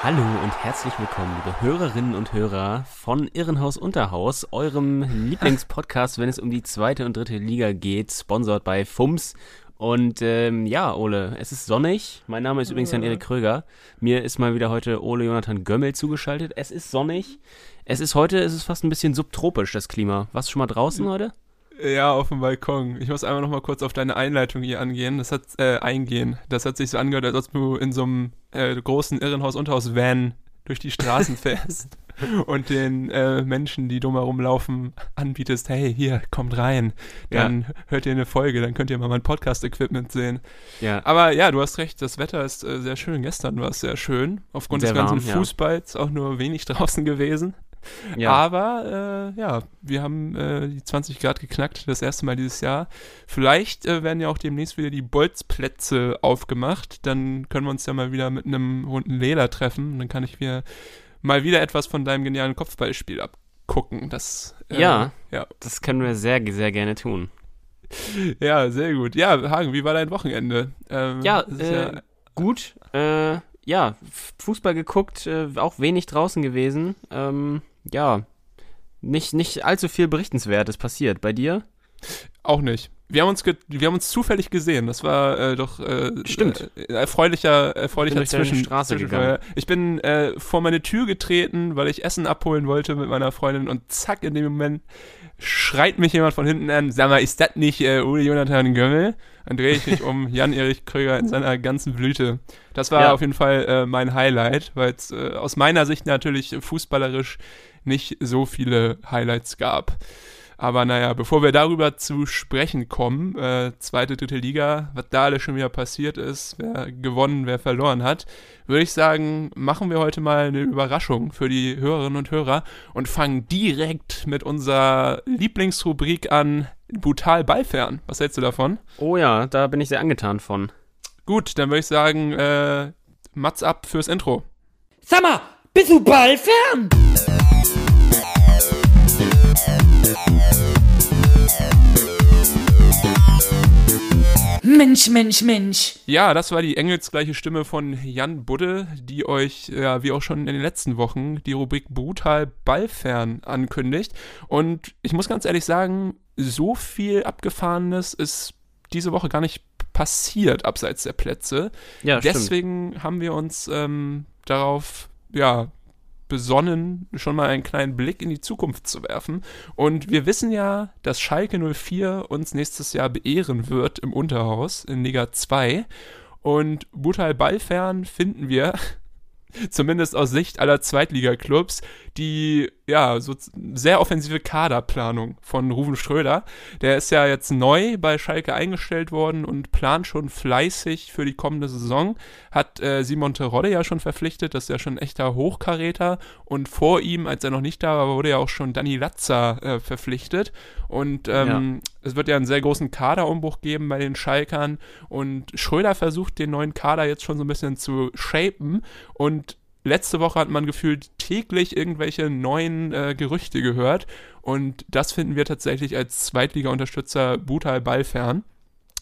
Hallo und herzlich willkommen, liebe Hörerinnen und Hörer von Irrenhaus Unterhaus, eurem Lieblingspodcast, wenn es um die zweite und dritte Liga geht, sponsort bei FUMS. Und ähm, ja, Ole, es ist sonnig. Mein Name ist übrigens Jan-Erik Kröger. Mir ist mal wieder heute Ole Jonathan Gömmel zugeschaltet. Es ist sonnig. Es ist heute, es ist fast ein bisschen subtropisch, das Klima. Warst du schon mal draußen heute? Ja, auf dem Balkon. Ich muss einmal noch mal kurz auf deine Einleitung hier angehen. Das hat äh, eingehen. Das hat sich so angehört, als ob du in so einem äh, großen Irrenhaus-Unterhaus-Van durch die Straßen fährst und den äh, Menschen, die drumherum laufen, anbietest, hey, hier, kommt rein. Dann ja. hört ihr eine Folge, dann könnt ihr mal mein Podcast-Equipment sehen. Ja. Aber ja, du hast recht, das Wetter ist äh, sehr schön. Gestern war es sehr schön. Aufgrund sehr des ganzen warm, Fußballs ja. auch nur wenig draußen gewesen. Ja. Aber äh, ja, wir haben äh, die 20 Grad geknackt, das erste Mal dieses Jahr. Vielleicht äh, werden ja auch demnächst wieder die Bolzplätze aufgemacht. Dann können wir uns ja mal wieder mit einem runden Leder treffen. Dann kann ich mir mal wieder etwas von deinem genialen Kopfballspiel abgucken. Das, äh, ja, ja, das können wir sehr, sehr gerne tun. Ja, sehr gut. Ja, Hagen, wie war dein Wochenende? Ähm, ja, ja, äh, gut. Äh, ja, Fußball geguckt, äh, auch wenig draußen gewesen. Ähm, ja, nicht, nicht allzu viel Berichtenswertes passiert. Bei dir? Auch nicht. Wir haben uns, wir haben uns zufällig gesehen. Das war äh, doch äh, Stimmt. Äh, erfreulicher, erfreulicher ich bin Zwischen Straße gegangen. Ich bin äh, vor meine Tür getreten, weil ich Essen abholen wollte mit meiner Freundin und zack, in dem Moment schreit mich jemand von hinten an, sag mal, ist das nicht äh, Uli Jonathan Gömmel? Dann drehe ich mich um Jan-Erich Kröger in seiner ganzen Blüte. Das war ja. auf jeden Fall äh, mein Highlight, weil es äh, aus meiner Sicht natürlich fußballerisch nicht so viele Highlights gab. Aber naja, bevor wir darüber zu sprechen kommen, äh, zweite, dritte Liga, was da alles schon wieder passiert ist, wer gewonnen, wer verloren hat, würde ich sagen, machen wir heute mal eine Überraschung für die Hörerinnen und Hörer und fangen direkt mit unserer Lieblingsrubrik an, brutal ballfern. Was hältst du davon? Oh ja, da bin ich sehr angetan von. Gut, dann würde ich sagen, äh, Mats ab fürs Intro. Sag mal, bist du ballfern? Mensch, Mensch, Mensch. Ja, das war die engelsgleiche Stimme von Jan Budde, die euch, ja, wie auch schon in den letzten Wochen, die Rubrik Brutal Ballfern ankündigt. Und ich muss ganz ehrlich sagen, so viel Abgefahrenes ist diese Woche gar nicht passiert abseits der Plätze. Ja, Deswegen stimmt. haben wir uns ähm, darauf, ja, besonnen, schon mal einen kleinen Blick in die Zukunft zu werfen. Und wir wissen ja, dass Schalke 04 uns nächstes Jahr beehren wird im Unterhaus in Liga 2. Und Butal Ballfern finden wir, zumindest aus Sicht aller Zweitliga-Clubs, die ja so sehr offensive Kaderplanung von Ruven Schröder. Der ist ja jetzt neu bei Schalke eingestellt worden und plant schon fleißig für die kommende Saison. Hat äh, Simon Terodde ja schon verpflichtet, das ist ja schon ein echter Hochkaräter. Und vor ihm, als er noch nicht da war, wurde ja auch schon Danny Latza äh, verpflichtet. Und ähm, ja. es wird ja einen sehr großen Kaderumbruch geben bei den Schalkern. Und Schröder versucht den neuen Kader jetzt schon so ein bisschen zu shapen. Und letzte Woche hat man gefühlt täglich irgendwelche neuen äh, Gerüchte gehört. Und das finden wir tatsächlich als Zweitliga-Unterstützer brutal ballfern.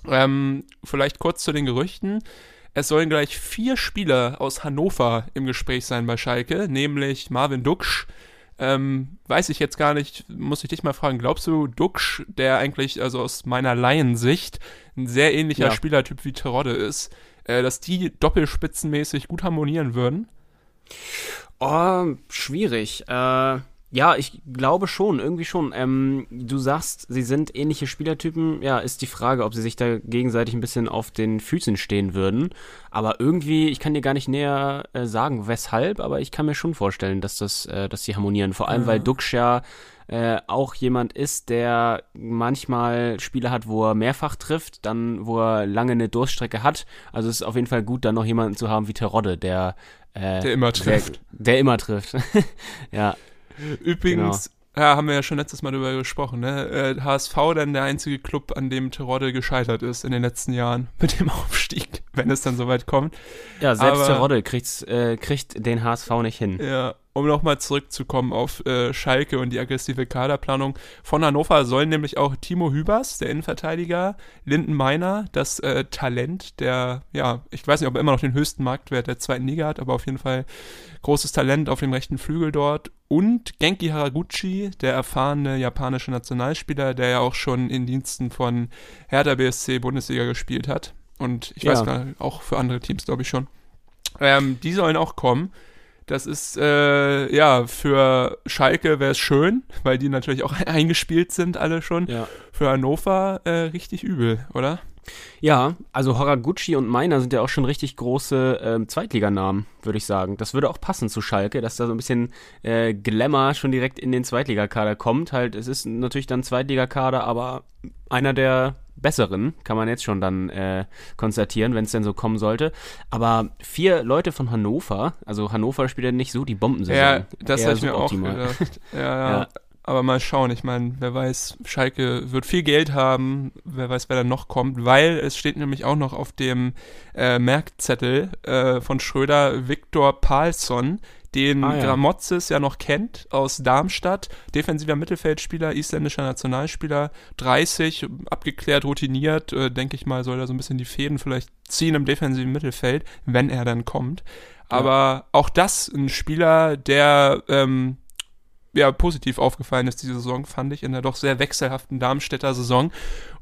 Ähm, vielleicht kurz zu den Gerüchten. Es sollen gleich vier Spieler aus Hannover im Gespräch sein bei Schalke, nämlich Marvin Duksch. Ähm, weiß ich jetzt gar nicht, muss ich dich mal fragen, glaubst du, Duksch, der eigentlich, also aus meiner Laiensicht, ein sehr ähnlicher ja. Spielertyp wie Terodde ist, äh, dass die doppelspitzenmäßig gut harmonieren würden? Oh, schwierig. Äh, ja, ich glaube schon, irgendwie schon. Ähm, du sagst, sie sind ähnliche Spielertypen. Ja, ist die Frage, ob sie sich da gegenseitig ein bisschen auf den Füßen stehen würden. Aber irgendwie, ich kann dir gar nicht näher äh, sagen, weshalb, aber ich kann mir schon vorstellen, dass das, äh, dass sie harmonieren. Vor allem, ja. weil Dux ja äh, auch jemand ist, der manchmal Spiele hat, wo er mehrfach trifft, dann wo er lange eine Durststrecke hat. Also es ist auf jeden Fall gut, dann noch jemanden zu haben wie Terodde, der äh, der immer trifft. Der, der immer trifft. ja. Übrigens, ja, haben wir ja schon letztes Mal darüber gesprochen, ne? Äh, HSV dann der einzige Club, an dem Terodde gescheitert ist in den letzten Jahren mit dem Aufstieg, wenn es dann soweit kommt. Ja, selbst Aber- Terodde äh, kriegt den HSV nicht hin. Ja, um nochmal zurückzukommen auf äh, Schalke und die aggressive Kaderplanung. Von Hannover sollen nämlich auch Timo Hübers, der Innenverteidiger, Linden Meiner, das äh, Talent, der, ja, ich weiß nicht, ob er immer noch den höchsten Marktwert der zweiten Liga hat, aber auf jeden Fall großes Talent auf dem rechten Flügel dort. Und Genki Haraguchi, der erfahrene japanische Nationalspieler, der ja auch schon in Diensten von Hertha BSC Bundesliga gespielt hat. Und ich weiß Ja. gar nicht, auch für andere Teams, glaube ich schon. Ähm, die sollen auch kommen. Das ist, äh, ja, für Schalke wäre es schön, weil die natürlich auch eingespielt sind, alle schon. Ja. Für Hannover äh, richtig übel, oder? Ja, also Horaguchi und Meiner sind ja auch schon richtig große ähm, Zweitliganamen, würde ich sagen. Das würde auch passen zu Schalke, dass da so ein bisschen äh, Glamour schon direkt in den Zweitligakader kommt. Halt, es ist natürlich dann Zweitligakader, aber einer der besseren, kann man jetzt schon dann äh, konstatieren, wenn es denn so kommen sollte. Aber vier Leute von Hannover, also Hannover spielt ja nicht so die Bombensaison. Ja, das hätte ich mir auch gedacht. Ja, ja. Ja. Aber mal schauen, ich meine, wer weiß, Schalke wird viel Geld haben, wer weiß, wer da noch kommt, weil es steht nämlich auch noch auf dem äh, Merkzettel äh, von Schröder Viktor Palsson, den Ah, ja. Gramozis ja noch kennt aus Darmstadt, defensiver Mittelfeldspieler, isländischer Nationalspieler, 30, abgeklärt, routiniert, äh, denke ich mal, soll er so ein bisschen die Fäden vielleicht ziehen im defensiven Mittelfeld, wenn er dann kommt. Aber auch das ein Spieler, der ähm, ja, positiv aufgefallen ist diese Saison, fand ich, in der doch sehr wechselhaften Darmstädter Saison.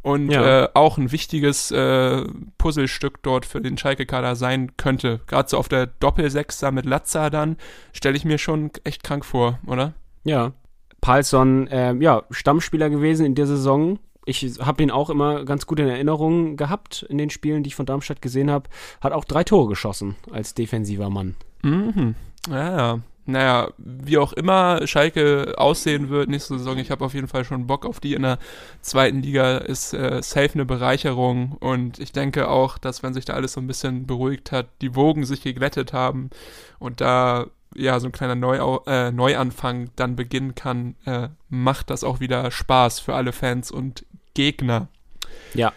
Und Ja. äh, auch ein wichtiges äh, Puzzlestück dort für den Schalke-Kader sein könnte. Gerade so auf der Doppelsechser mit Latza dann, stelle ich mir schon echt krank vor, oder? Ja. Palsson, ähm, ja, Stammspieler gewesen in der Saison. Ich habe ihn auch immer ganz gut in Erinnerung gehabt in den Spielen, die ich von Darmstadt gesehen habe. Hat auch drei Tore geschossen als defensiver Mann. Mhm. Ja, ja. Naja, wie auch immer Schalke aussehen wird nächste Saison, ich habe auf jeden Fall schon Bock auf die in der zweiten Liga, ist äh, safe eine Bereicherung und ich denke auch, dass wenn sich da alles so ein bisschen beruhigt hat, die Wogen sich geglättet haben und da ja so ein kleiner Neu äh, Neuanfang dann beginnen kann, äh, macht das auch wieder Spaß für alle Fans und Gegner. Ja.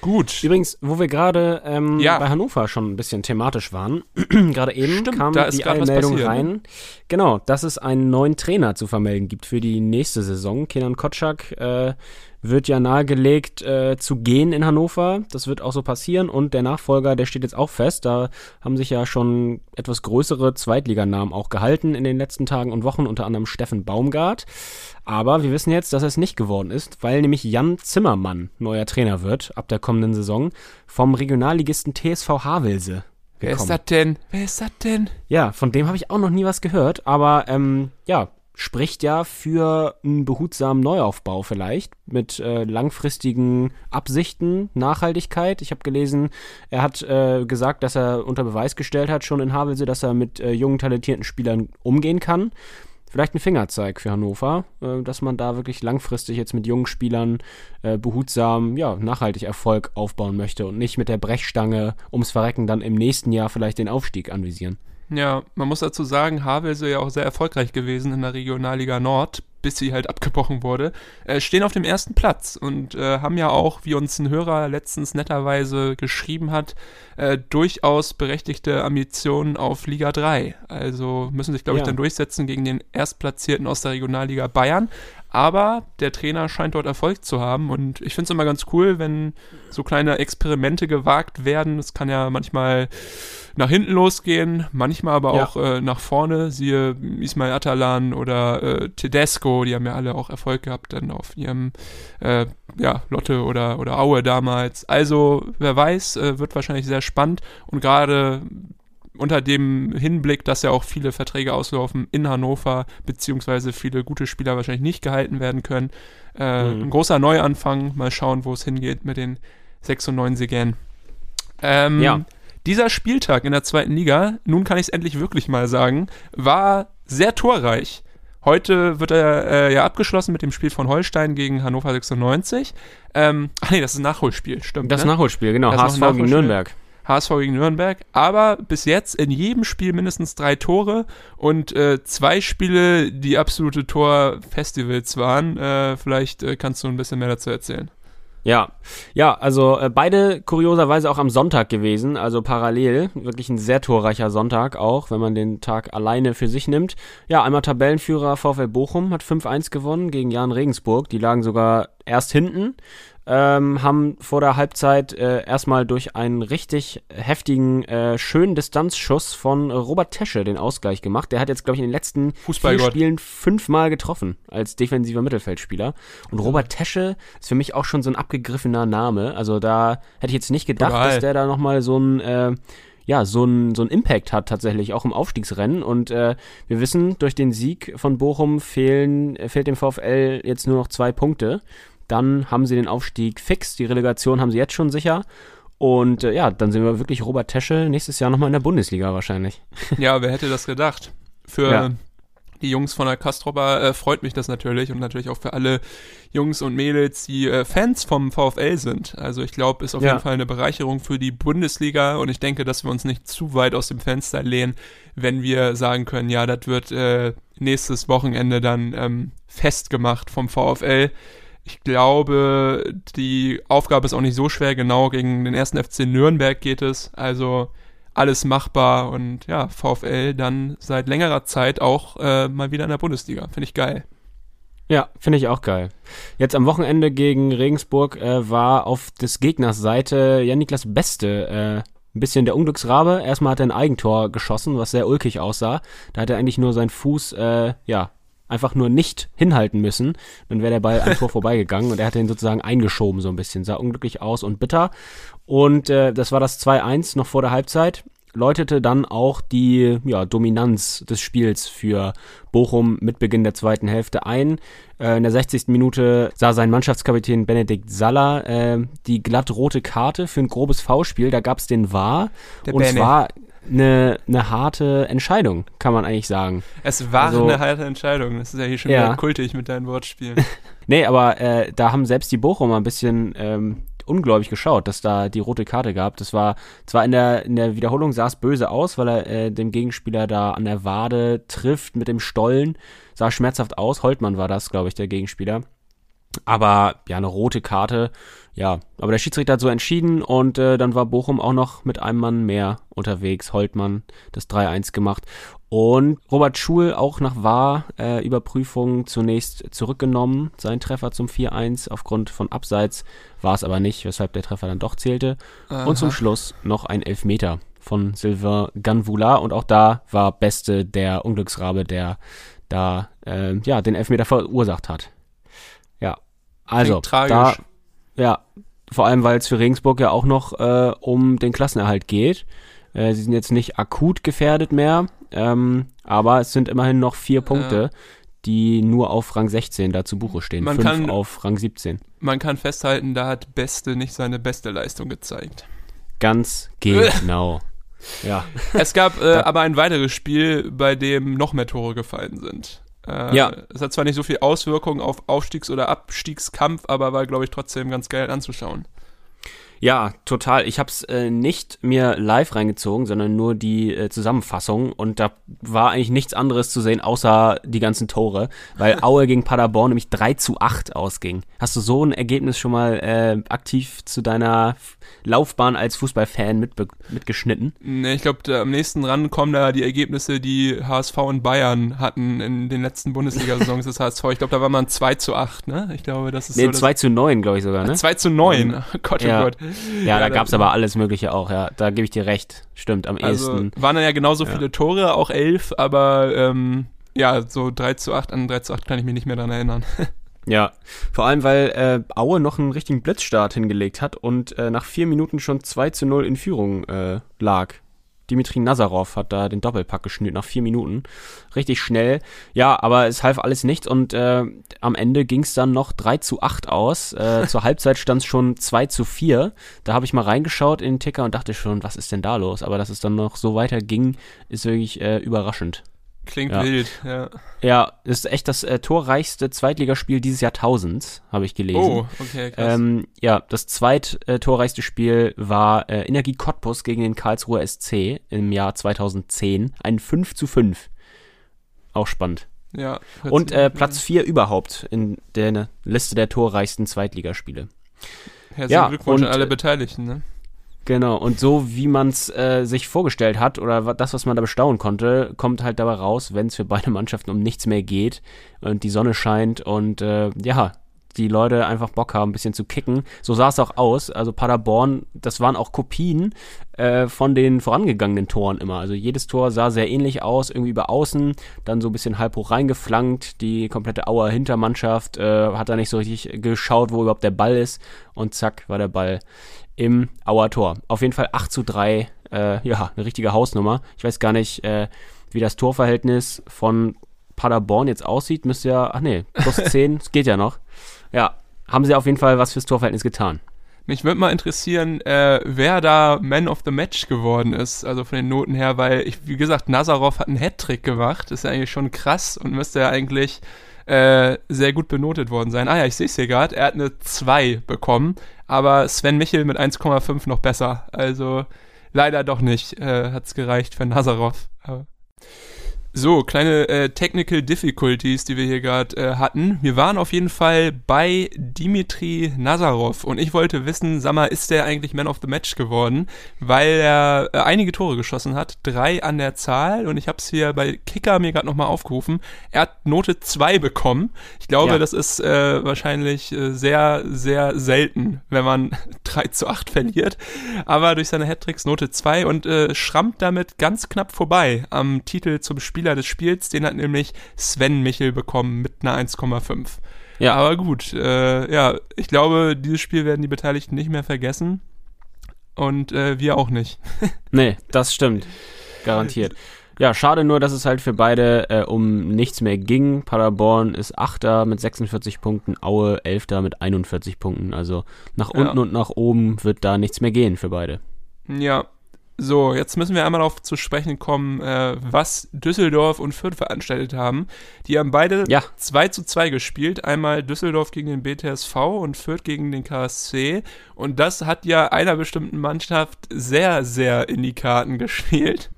Gut. Übrigens, wo wir gerade ähm, Ja. bei Hannover schon ein bisschen thematisch waren, gerade eben Stimmt, kam die Meldung ne? rein, genau, dass es einen neuen Trainer zu vermelden gibt für die nächste Saison. Kenan Kotschak äh, wird ja nahegelegt äh, zu gehen in Hannover. Das wird auch so passieren und der Nachfolger, der steht jetzt auch fest. Da haben sich ja schon etwas größere Zweitliganamen auch gehalten in den letzten Tagen und Wochen, unter anderem Steffen Baumgart. Aber wir wissen jetzt, dass es nicht geworden ist, weil nämlich Jan Zimmermann neuer Trainer wird ab der kommenden Saison vom Regionalligisten TSV Havelse. Wer ist gekommen. das denn? Wer ist das denn? Ja, von dem habe ich auch noch nie was gehört, aber ähm, ja, spricht ja für einen behutsamen Neuaufbau vielleicht mit äh, langfristigen Absichten, Nachhaltigkeit. Ich habe gelesen, er hat äh, gesagt, dass er unter Beweis gestellt hat schon in Havelse, dass er mit äh, jungen, talentierten Spielern umgehen kann. Vielleicht ein Fingerzeig für Hannover, äh, dass man da wirklich langfristig jetzt mit jungen Spielern äh, behutsam, ja, nachhaltig Erfolg aufbauen möchte und nicht mit der Brechstange ums Verrecken dann im nächsten Jahr vielleicht den Aufstieg anvisieren. Ja, man muss dazu sagen, Havelse ja auch sehr erfolgreich gewesen in der Regionalliga Nord, bis sie halt abgebrochen wurde, äh, stehen auf dem ersten Platz und äh, haben ja auch, wie uns ein Hörer letztens netterweise geschrieben hat, äh, durchaus berechtigte Ambitionen auf Liga 3. Also müssen sich, glaube ich, Ja. dann durchsetzen gegen den Erstplatzierten aus der Regionalliga Bayern. Aber der Trainer scheint dort Erfolg zu haben und ich finde es immer ganz cool, wenn so kleine Experimente gewagt werden. Es kann ja manchmal nach hinten losgehen, manchmal aber Ja. auch äh, nach vorne. Siehe Ismail Atalan oder äh, Tedesco, die haben ja alle auch Erfolg gehabt dann auf ihrem äh, ja, Lotte oder, oder Aue damals. Also, wer weiß, äh, wird wahrscheinlich sehr spannend und gerade unter dem Hinblick, dass ja auch viele Verträge auslaufen in Hannover, beziehungsweise viele gute Spieler wahrscheinlich nicht gehalten werden können. Äh, Mhm. Ein großer Neuanfang, mal schauen, wo es hingeht mit den 96ern. Ähm, Ja. Dieser Spieltag in der zweiten Liga, nun kann ich es endlich wirklich mal sagen, war sehr torreich. Heute wird er äh, ja abgeschlossen mit dem Spiel von Holstein gegen Hannover 96. Ähm, ach nee, das ist ein Nachholspiel, stimmt. Das ne? Nachholspiel, genau. Das HSV gegen. Nürnberg. HSV gegen Nürnberg, aber bis jetzt in jedem Spiel mindestens drei Tore und äh, zwei Spiele, die absolute Torfestivals waren. Äh, vielleicht äh, kannst du ein bisschen mehr dazu erzählen. Ja, ja, also äh, beide kurioserweise auch am Sonntag gewesen, also parallel. Wirklich ein sehr torreicher Sonntag auch, wenn man den Tag alleine für sich nimmt. Ja, einmal Tabellenführer VfL Bochum hat 5-1 gewonnen gegen Jan Regensburg. Die lagen sogar erst hinten ähm, haben vor der Halbzeit äh, erstmal durch einen richtig heftigen, äh, schönen Distanzschuss von Robert Tesche den Ausgleich gemacht. Der hat jetzt, glaube ich, in den letzten vier Spielen fünfmal getroffen als defensiver Mittelfeldspieler. Und Robert Tesche ist für mich auch schon so ein abgegriffener Name. Also da hätte ich jetzt nicht gedacht, Total. dass der da nochmal so ein äh, ja, so ein, so ein Impact hat tatsächlich, auch im Aufstiegsrennen. Und äh, wir wissen, durch den Sieg von Bochum fehlen, fehlt dem VfL jetzt nur noch zwei Punkte dann haben sie den Aufstieg fix. Die Relegation haben sie jetzt schon sicher. Und äh, ja, dann sind wir wirklich Robert Tesche nächstes Jahr nochmal in der Bundesliga wahrscheinlich. Ja, wer hätte das gedacht? Für ja. die Jungs von der Kastropper äh, freut mich das natürlich und natürlich auch für alle Jungs und Mädels, die äh, Fans vom VfL sind. Also ich glaube, ist auf ja. jeden Fall eine Bereicherung für die Bundesliga und ich denke, dass wir uns nicht zu weit aus dem Fenster lehnen, wenn wir sagen können, ja, das wird äh, nächstes Wochenende dann ähm, festgemacht vom VfL ich glaube, die Aufgabe ist auch nicht so schwer. Genau gegen den ersten FC Nürnberg geht es. Also alles machbar und ja, VfL dann seit längerer Zeit auch äh, mal wieder in der Bundesliga. Finde ich geil. Ja, finde ich auch geil. Jetzt am Wochenende gegen Regensburg äh, war auf des Gegners Seite ja Niklas Beste äh, ein bisschen der Unglücksrabe. Erstmal hat er ein Eigentor geschossen, was sehr ulkig aussah. Da hat er eigentlich nur seinen Fuß, äh, ja, einfach nur nicht hinhalten müssen, dann wäre der Ball ein Tor vorbeigegangen und er hat ihn sozusagen eingeschoben so ein bisschen, sah unglücklich aus und bitter. Und äh, das war das 2-1 noch vor der Halbzeit läutete dann auch die ja, Dominanz des Spiels für Bochum mit Beginn der zweiten Hälfte ein. Äh, in der 60. Minute sah sein Mannschaftskapitän Benedikt Saller äh, die glatt rote Karte für ein grobes V-Spiel. Da gab es den War. Der und zwar eine, eine harte Entscheidung, kann man eigentlich sagen. Es war also, eine harte Entscheidung. Das ist ja hier schon ja. wieder kultig mit deinen Wortspielen. nee, aber äh, da haben selbst die Bochumer ein bisschen ähm, ungläubig geschaut, dass da die rote Karte gab. Das war zwar in der, in der Wiederholung sah es böse aus, weil er äh, dem Gegenspieler da an der Wade trifft mit dem Stollen. Sah schmerzhaft aus. Holtmann war das, glaube ich, der Gegenspieler. Aber ja, eine rote Karte ja, aber der Schiedsrichter hat so entschieden und äh, dann war Bochum auch noch mit einem Mann mehr unterwegs. Holtmann das 3-1 gemacht. Und Robert Schul auch nach Wahr-Überprüfung äh, zunächst zurückgenommen. Sein Treffer zum 4-1 aufgrund von Abseits war es aber nicht, weshalb der Treffer dann doch zählte. Aha. Und zum Schluss noch ein Elfmeter von Sylvain Ganvula. Und auch da war Beste der Unglücksrabe, der da äh, ja, den Elfmeter verursacht hat. Also da ja, vor allem, weil es für Regensburg ja auch noch äh, um den Klassenerhalt geht. Äh, sie sind jetzt nicht akut gefährdet mehr, ähm, aber es sind immerhin noch vier Punkte, ja. die nur auf Rang 16 da zu Buche stehen. Man Fünf kann, auf Rang 17. Man kann festhalten, da hat Beste nicht seine beste Leistung gezeigt. Ganz genau. ja. Es gab äh, aber ein weiteres Spiel, bei dem noch mehr Tore gefallen sind. Äh, ja. Es hat zwar nicht so viel Auswirkungen auf Aufstiegs- oder Abstiegskampf, aber war, glaube ich, trotzdem ganz geil anzuschauen. Ja, total. Ich habe es äh, nicht mir live reingezogen, sondern nur die äh, Zusammenfassung und da war eigentlich nichts anderes zu sehen, außer die ganzen Tore, weil Aue gegen Paderborn nämlich 3 zu 8 ausging. Hast du so ein Ergebnis schon mal äh, aktiv zu deiner Laufbahn als Fußballfan mit, mitgeschnitten? Nee, ich glaube, am nächsten ran kommen da die Ergebnisse, die HSV und Bayern hatten in den letzten Bundesliga-Saisons des HSV. Ich glaube, da war man 2 zu 8, ne? Ich glaube, das ist nee, so. 2 zu 9, glaube ich sogar, ne? 2 zu 9. Oh Gott, oh ja. Gott. Ja, ja da gab es aber alles Mögliche auch, ja. Da gebe ich dir recht. Stimmt, am also, ehesten. Waren dann ja genauso ja. viele Tore, auch elf, aber ähm, ja, so 3 zu 8, an 3 zu 8 kann ich mich nicht mehr dran erinnern. Ja, vor allem, weil äh, Aue noch einen richtigen Blitzstart hingelegt hat und äh, nach vier Minuten schon 2 zu 0 in Führung äh, lag. Dimitri Nazarov hat da den Doppelpack geschnürt nach vier Minuten. Richtig schnell. Ja, aber es half alles nichts und äh, am Ende ging es dann noch 3 zu 8 aus. Äh, zur Halbzeit stand es schon 2 zu 4. Da habe ich mal reingeschaut in den Ticker und dachte schon, was ist denn da los? Aber dass es dann noch so weiter ging, ist wirklich äh, überraschend Klingt Ja. wild, ja. Ja, ist echt das äh, torreichste Zweitligaspiel dieses Jahrtausends, habe ich gelesen. Oh, okay, krass. Ähm, ja, das zweittorreichste Spiel war äh, Energie Cottbus gegen den Karlsruher SC im Jahr 2010. Ein 5 zu 5. Auch spannend. ja, Und äh, Platz 4 überhaupt in der Liste der torreichsten Zweitligaspiele. Herzlichen ja, Glückwunsch und, an alle äh, Beteiligten, ne? Genau, und so wie man es äh, sich vorgestellt hat oder das, was man da bestaunen konnte, kommt halt dabei raus, wenn es für beide Mannschaften um nichts mehr geht und die Sonne scheint und äh, ja, die Leute einfach Bock haben, ein bisschen zu kicken. So sah es auch aus. Also Paderborn, das waren auch Kopien äh, von den vorangegangenen Toren immer. Also jedes Tor sah sehr ähnlich aus, irgendwie über außen, dann so ein bisschen halb hoch reingeflankt. Die komplette Auer Hintermannschaft äh, hat da nicht so richtig geschaut, wo überhaupt der Ball ist. Und zack, war der Ball im Auer Tor. Auf jeden Fall 8 zu 3, äh, ja, eine richtige Hausnummer. Ich weiß gar nicht, äh, wie das Torverhältnis von Paderborn jetzt aussieht. Müsste ja, ach nee, plus 10, es geht ja noch. Ja, haben sie auf jeden Fall was fürs Torverhältnis getan. Mich würde mal interessieren, äh, wer da Man of the Match geworden ist, also von den Noten her, weil ich, wie gesagt, Nazarov hat einen Hattrick gemacht, ist ja eigentlich schon krass und müsste ja eigentlich äh, sehr gut benotet worden sein. Ah ja, ich sehe es hier gerade, er hat eine 2 bekommen, aber Sven Michel mit 1,5 noch besser. Also leider doch nicht, äh, hat es gereicht für Nazarov. Aber so, kleine äh, Technical Difficulties, die wir hier gerade äh, hatten. Wir waren auf jeden Fall bei Dimitri Nazarov und ich wollte wissen, sag mal, ist der eigentlich Man of the Match geworden? Weil er äh, einige Tore geschossen hat, drei an der Zahl und ich habe es hier bei Kicker mir gerade nochmal aufgerufen. Er hat Note 2 bekommen. Ich glaube, Ja. das ist äh, wahrscheinlich äh, sehr, sehr selten, wenn man 3 zu 8 verliert. Aber durch seine Hattricks Note 2 und äh, schrammt damit ganz knapp vorbei am Titel zum Spieler des Spiels. Den hat nämlich Sven Michel bekommen mit einer 1,5. Ja. Aber gut, äh, ja, ich glaube, dieses Spiel werden die Beteiligten nicht mehr vergessen. Und äh, wir auch nicht. Nee, das stimmt. Garantiert. Ja, schade nur, dass es halt für beide äh, um nichts mehr ging. Paderborn ist Achter mit 46 Punkten, Aue Elfter mit 41 Punkten. Also nach Ja. unten und nach oben wird da nichts mehr gehen für beide. Ja. So, jetzt müssen wir einmal darauf zu sprechen kommen, äh, was Düsseldorf und Fürth veranstaltet haben. Die haben beide Ja. 2 zu 2 gespielt. Einmal Düsseldorf gegen den BTSV und Fürth gegen den KSC. Und das hat ja einer bestimmten Mannschaft sehr, sehr in die Karten gespielt.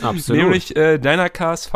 Absolut. Nämlich äh, deiner KSV.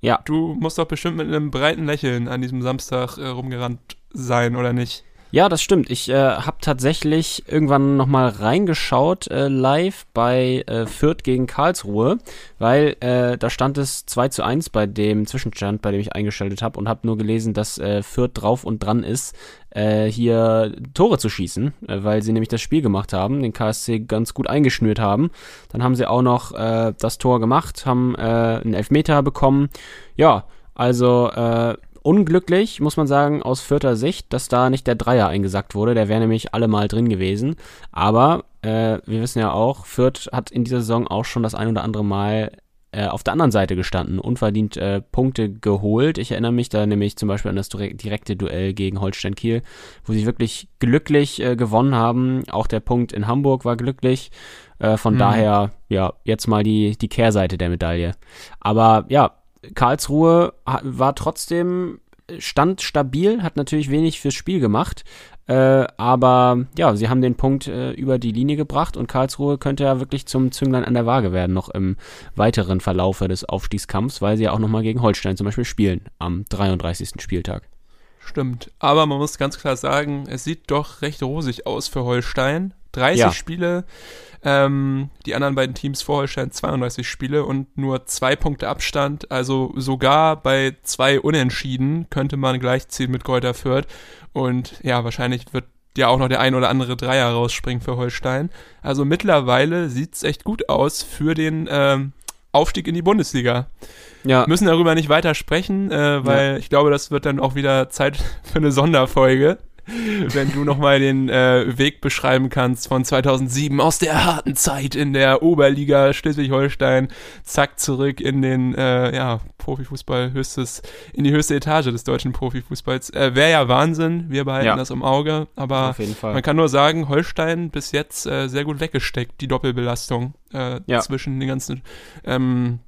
Ja. Du musst doch bestimmt mit einem breiten Lächeln an diesem Samstag äh, rumgerannt sein, oder nicht? Ja, das stimmt. Ich äh, habe tatsächlich irgendwann nochmal reingeschaut äh, live bei äh, Fürth gegen Karlsruhe, weil äh, da stand es 2 zu 1 bei dem Zwischenstand, bei dem ich eingeschaltet habe und habe nur gelesen, dass äh, Fürth drauf und dran ist, äh, hier Tore zu schießen, äh, weil sie nämlich das Spiel gemacht haben, den KSC ganz gut eingeschnürt haben. Dann haben sie auch noch äh, das Tor gemacht, haben äh, einen Elfmeter bekommen. Ja, also äh, unglücklich, muss man sagen, aus vierter Sicht, dass da nicht der Dreier eingesackt wurde. Der wäre nämlich allemal drin gewesen. Aber äh, wir wissen ja auch, Fürth hat in dieser Saison auch schon das ein oder andere Mal äh, auf der anderen Seite gestanden, unverdient äh, Punkte geholt. Ich erinnere mich da nämlich zum Beispiel an das direk- direkte Duell gegen Holstein Kiel, wo sie wirklich glücklich äh, gewonnen haben. Auch der Punkt in Hamburg war glücklich. Äh, von Mhm. daher, ja, jetzt mal die, die Kehrseite der Medaille. Aber ja, Karlsruhe war trotzdem stand stabil, hat natürlich wenig fürs Spiel gemacht, äh, aber ja, sie haben den Punkt äh, über die Linie gebracht und Karlsruhe könnte ja wirklich zum Zünglein an der Waage werden, noch im weiteren Verlaufe des Aufstiegskampfs, weil sie ja auch nochmal gegen Holstein zum Beispiel spielen am 33. Spieltag. Stimmt. Aber man muss ganz klar sagen, es sieht doch recht rosig aus für Holstein. 30 Ja. Spiele, ähm, die anderen beiden Teams vor Holstein 32 Spiele und nur zwei Punkte Abstand. Also sogar bei zwei Unentschieden könnte man gleichziehen mit Kräuter Fürth. Und ja, wahrscheinlich wird ja auch noch der ein oder andere Dreier rausspringen für Holstein. Also mittlerweile sieht's echt gut aus für den ähm, Aufstieg in die Bundesliga Ja, müssen darüber nicht weiter sprechen, äh, weil ich glaube, das wird dann auch wieder Zeit für eine Sonderfolge, wenn du nochmal den äh, Weg beschreiben kannst von 2007 aus der harten Zeit in der Oberliga Schleswig-Holstein, zack zurück in den äh, ja, Profifußball höchstes, in die höchste Etage des deutschen Profifußballs. Äh, Wäre ja Wahnsinn, wir behalten Ja. das im Auge, aber man kann nur sagen, Holstein bis jetzt äh, sehr gut weggesteckt, die Doppelbelastung äh, Ja. zwischen den ganzen, ähm,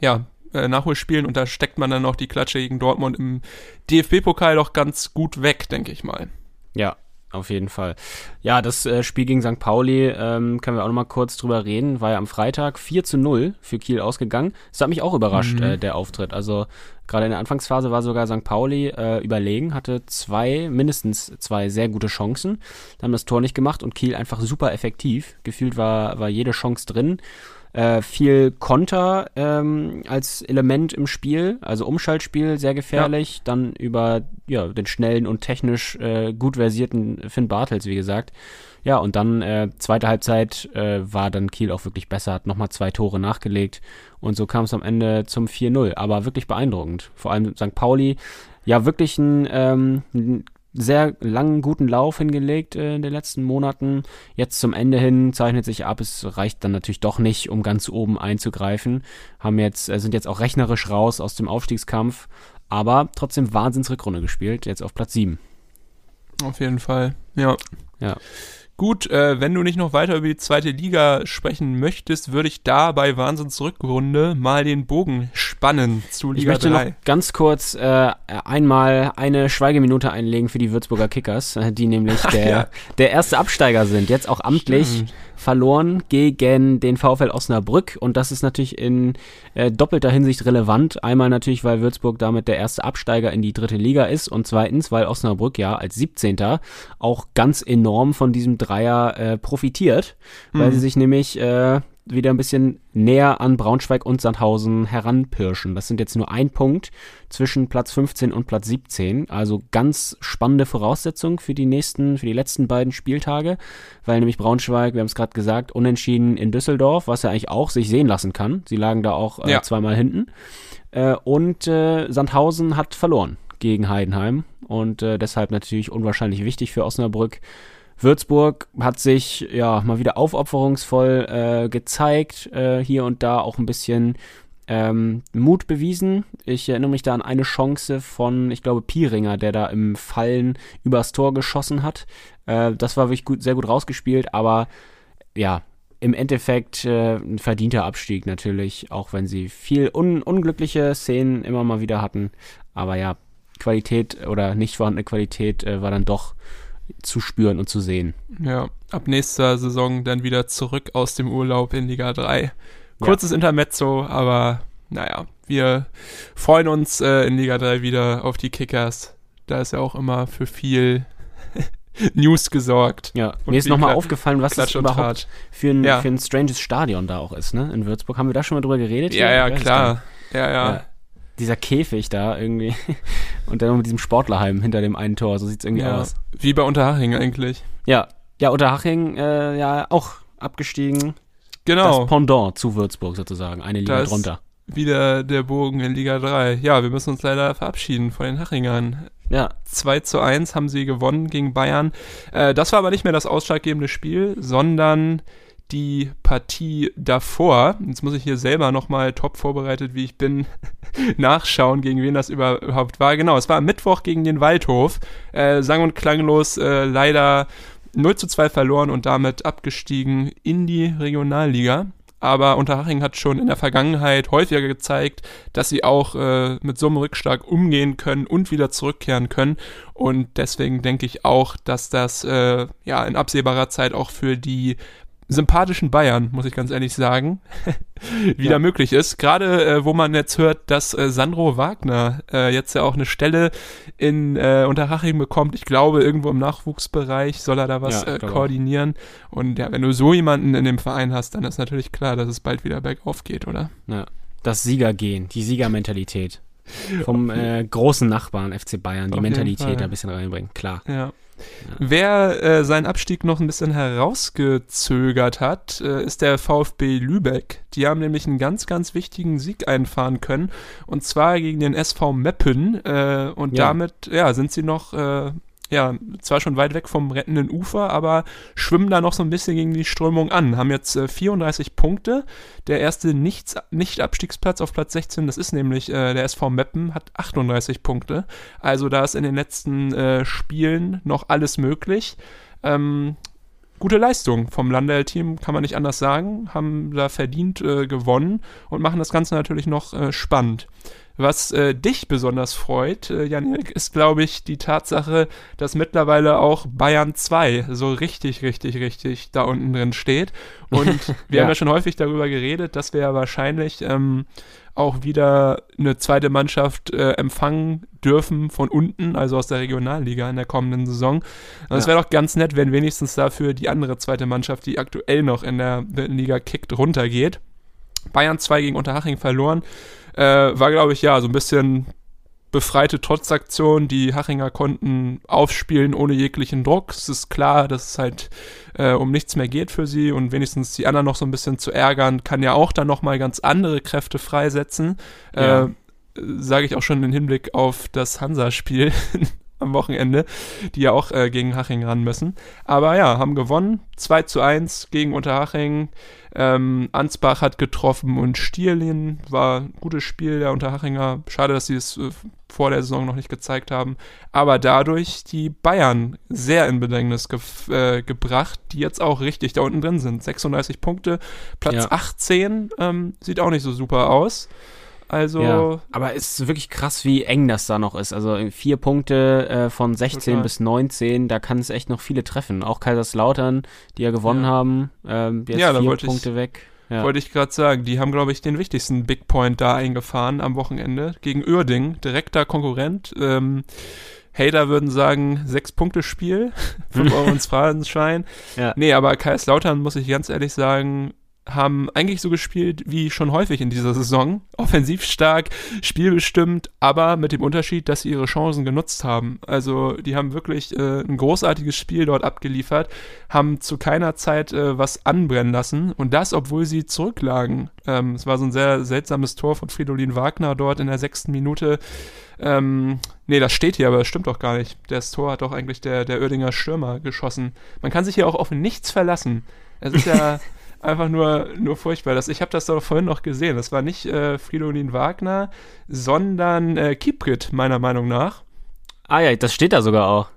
ja, äh, Nachholspielen und da steckt man dann noch die Klatsche gegen Dortmund im DFB-Pokal doch ganz gut weg, denke ich mal. Ja, auf jeden Fall. Ja, das äh, Spiel gegen St. Pauli ähm, können wir auch nochmal kurz drüber reden. War ja am Freitag 4 zu 0 für Kiel ausgegangen. Das hat mich auch überrascht, Mhm. äh, der Auftritt. Also gerade in der Anfangsphase war sogar St. Pauli äh, überlegen, hatte zwei, mindestens zwei sehr gute Chancen, haben das Tor nicht gemacht und Kiel einfach super effektiv. Gefühlt war, war jede Chance drin. Äh, viel Konter ähm, als Element im Spiel, also Umschaltspiel sehr gefährlich. Dann über ja, den schnellen und technisch äh, gut versierten Finn Bartels, wie gesagt. Ja, und dann äh, zweite Halbzeit äh, war dann Kiel auch wirklich besser, hat nochmal zwei Tore nachgelegt und so kam es am Ende zum 4-0. Aber wirklich beeindruckend. Vor allem St. Pauli, ja, wirklich ein, ähm, ein sehr langen, guten Lauf hingelegt äh, in den letzten Monaten. Jetzt zum Ende hin zeichnet sich ab, es reicht dann natürlich doch nicht, um ganz oben einzugreifen. Haben jetzt, äh, sind jetzt auch rechnerisch raus aus dem Aufstiegskampf, aber trotzdem Wahnsinnsrückrunde gespielt, jetzt auf Platz 7. Auf jeden Fall, ja. Ja. Gut, äh, wenn du nicht noch weiter über die zweite Liga sprechen möchtest, würde ich da bei Wahnsinnsrückrunde mal den Bogen spannen zu Ich Liga möchte 3. noch ganz kurz äh, einmal eine Schweigeminute einlegen für die Würzburger Kickers, äh, die nämlich der, ja. der erste Absteiger sind. Jetzt auch amtlich Stimmt. Verloren gegen den VfL Osnabrück und das ist natürlich in äh, doppelter Hinsicht relevant. Einmal natürlich, weil Würzburg damit der erste Absteiger in die dritte Liga ist und zweitens, weil Osnabrück ja als 17. auch ganz enorm von diesem Dreier äh, profitiert, weil sie sich nämlich äh, wieder ein bisschen näher an Braunschweig und Sandhausen heranpirschen. Das sind jetzt nur ein Punkt zwischen Platz 15 und Platz 17. Also ganz spannende Voraussetzung für die nächsten, für die letzten beiden Spieltage, weil nämlich Braunschweig, wir haben es gerade gesagt, unentschieden in Düsseldorf, was ja eigentlich auch sich sehen lassen kann. Sie lagen da auch äh, Ja. zweimal hinten. Äh, und äh, Sandhausen hat verloren gegen Heidenheim und äh, deshalb natürlich unwahrscheinlich wichtig für Osnabrück. Würzburg hat sich ja mal wieder aufopferungsvoll äh, gezeigt, äh, hier und da auch ein bisschen ähm, Mut bewiesen. Ich erinnere mich da an eine Chance von, ich glaube, Pieringer, der da im Fallen übers Tor geschossen hat. Äh, das war wirklich gut, sehr gut rausgespielt, aber ja, im Endeffekt äh, ein verdienter Abstieg natürlich, auch wenn sie viel un unglückliche Szenen immer mal wieder hatten. Aber ja, Qualität oder nicht vorhandene Qualität äh, war dann doch zu spüren und zu sehen. Ja, ab nächster Saison dann wieder zurück aus dem Urlaub in Liga 3. Kurzes Intermezzo, aber naja, wir freuen uns äh, in Liga 3 wieder auf die Kickers. Da ist ja auch immer für viel News gesorgt. Ja, Und mir ist nochmal aufgefallen, was das Klatsch und überhaupt für ein, Ja. für ein stranges Stadion da auch ist, ne? In Würzburg. Haben wir da schon mal drüber geredet? Ja, ja, klar. Ja, ja. Ja. Dieser Käfig da irgendwie. Und dann noch mit diesem Sportlerheim hinter dem einen Tor. So sieht's irgendwie ja. aus. Wie bei Unterhaching eigentlich. Ja. Ja, Unterhaching, äh, ja, auch abgestiegen. Genau. Das Pendant zu Würzburg sozusagen. Eine Liga Das- drunter. Wieder der Bogen in Liga 3. Ja, wir müssen uns leider verabschieden von den Hachingern. Ja. 2 zu 1 haben sie gewonnen gegen Bayern. Äh, das war aber nicht mehr das ausschlaggebende Spiel, sondern die Partie davor. Jetzt muss ich hier selber nochmal top vorbereitet, wie ich bin, nachschauen, gegen wen das überhaupt war. Genau, es war am Mittwoch gegen den Waldhof. Äh, sang- und klanglos äh, leider 0 zu 2 verloren und damit abgestiegen in die Regionalliga. Aber Unterhaching hat schon in der Vergangenheit häufiger gezeigt, dass sie auch äh, mit so einem Rückschlag umgehen können und wieder zurückkehren können. Und deswegen denke ich auch, dass das äh, ja in absehbarer Zeit auch für die sympathischen Bayern, muss ich ganz ehrlich sagen, wieder Ja. möglich ist. Gerade äh, wo man jetzt hört, dass äh, Sandro Wagner äh, jetzt ja auch eine Stelle in äh, Unterhaching bekommt. Ich glaube, irgendwo im Nachwuchsbereich soll er da was Ja, äh, koordinieren. Und ja, wenn du so jemanden in dem Verein hast, dann ist natürlich klar, dass es bald wieder bergauf geht, oder? Ja. Das Siegergehen, die Siegermentalität. Vom äh, großen Nachbarn FC Bayern, die Mentalität da ein bisschen reinbringen, klar. Ja. Wer äh, seinen Abstieg noch ein bisschen herausgezögert hat, äh, ist der VfB Lübeck. Die haben nämlich einen ganz, ganz wichtigen Sieg einfahren können. Und zwar gegen den SV Meppen. Äh, und Ja. damit ja, sind sie noch, äh, ja, zwar schon weit weg vom rettenden Ufer, aber schwimmen da noch so ein bisschen gegen die Strömung an. Haben jetzt äh, 34 Punkte. Der erste Nicht-Abstiegsplatz auf Platz 16, das ist nämlich äh, der SV Meppen, hat 38 Punkte. Also da ist in den letzten äh, Spielen noch alles möglich. Ähm, gute Leistung vom Landel-Team, kann man nicht anders sagen. Haben da verdient äh, gewonnen und machen das Ganze natürlich noch äh, spannend. Was äh, dich besonders freut, äh, Janik, ist, glaube ich, die Tatsache, dass mittlerweile auch Bayern 2 so richtig, richtig, richtig da unten drin steht. Und wir Ja. haben ja schon häufig darüber geredet, dass wir ja wahrscheinlich ähm, auch wieder eine zweite Mannschaft äh, empfangen dürfen von unten, also aus der Regionalliga in der kommenden Saison. Und es Ja. wäre doch ganz nett, wenn wenigstens dafür die andere zweite Mannschaft, die aktuell noch in der dritten Liga kickt, runtergeht. Bayern 2 gegen Unterhaching verloren. Äh, war, glaube ich, ja, so ein bisschen befreite Trotzaktion. Die Hachinger konnten aufspielen ohne jeglichen Druck. Es ist klar, dass es halt äh, um nichts mehr geht für sie und wenigstens die anderen noch so ein bisschen zu ärgern, kann ja auch dann nochmal ganz andere Kräfte freisetzen. Ja. Äh, Sage ich auch schon im Hinblick auf das Hansa-Spiel am Wochenende, die ja auch äh, gegen Haching ran müssen. Aber ja, haben gewonnen. 2 zu 1 gegen Unterhaching. Ähm, Ansbach hat getroffen und Stierlin war ein gutes Spiel der Unterhachinger. Schade, dass sie es äh, vor der Saison noch nicht gezeigt haben. Aber dadurch die Bayern sehr in Bedrängnis gef- äh, gebracht, die jetzt auch richtig da unten drin sind. 36 Punkte, Platz Ja. 18 ähm, sieht auch nicht so super aus. Also Ja, aber es ist wirklich krass, wie eng das da noch ist. Also vier Punkte äh, von 16 Total. bis 19, da kann es echt noch viele treffen. Auch Kaiserslautern, die ja gewonnen Ja. haben, ähm, jetzt Ja, vier wollte ich- Punkte weg. Ja. Wollte ich gerade sagen, die haben, glaube ich, den wichtigsten Big Point da eingefahren am Wochenende gegen Uerding, direkter Konkurrent. Ähm, Hater würden sagen, sechs Punkte Spiel, 5 Euro ins Phrasenschein. Ja. Nee, aber Kaiserslautern, muss ich ganz ehrlich sagen, haben eigentlich so gespielt wie schon häufig in dieser Saison. Offensiv stark, spielbestimmt, aber mit dem Unterschied, dass sie ihre Chancen genutzt haben. Also die haben wirklich äh, ein großartiges Spiel dort abgeliefert, haben zu keiner Zeit äh, was anbrennen lassen und das, obwohl sie zurücklagen. Ähm, es war so ein sehr seltsames Tor von Fridolin Wagner dort in der sechsten Minute. Ähm, nee, das steht hier, aber das stimmt doch gar nicht. Das Tor hat doch eigentlich der, der Oerdinger Stürmer geschossen. Man kann sich hier auch auf nichts verlassen. Es ist ja einfach nur, nur furchtbar. Das, ich habe das doch vorhin noch gesehen. Das war nicht äh, Fridolin Wagner, sondern äh, Kiprit, meiner Meinung nach. Ah ja, das steht da sogar auch.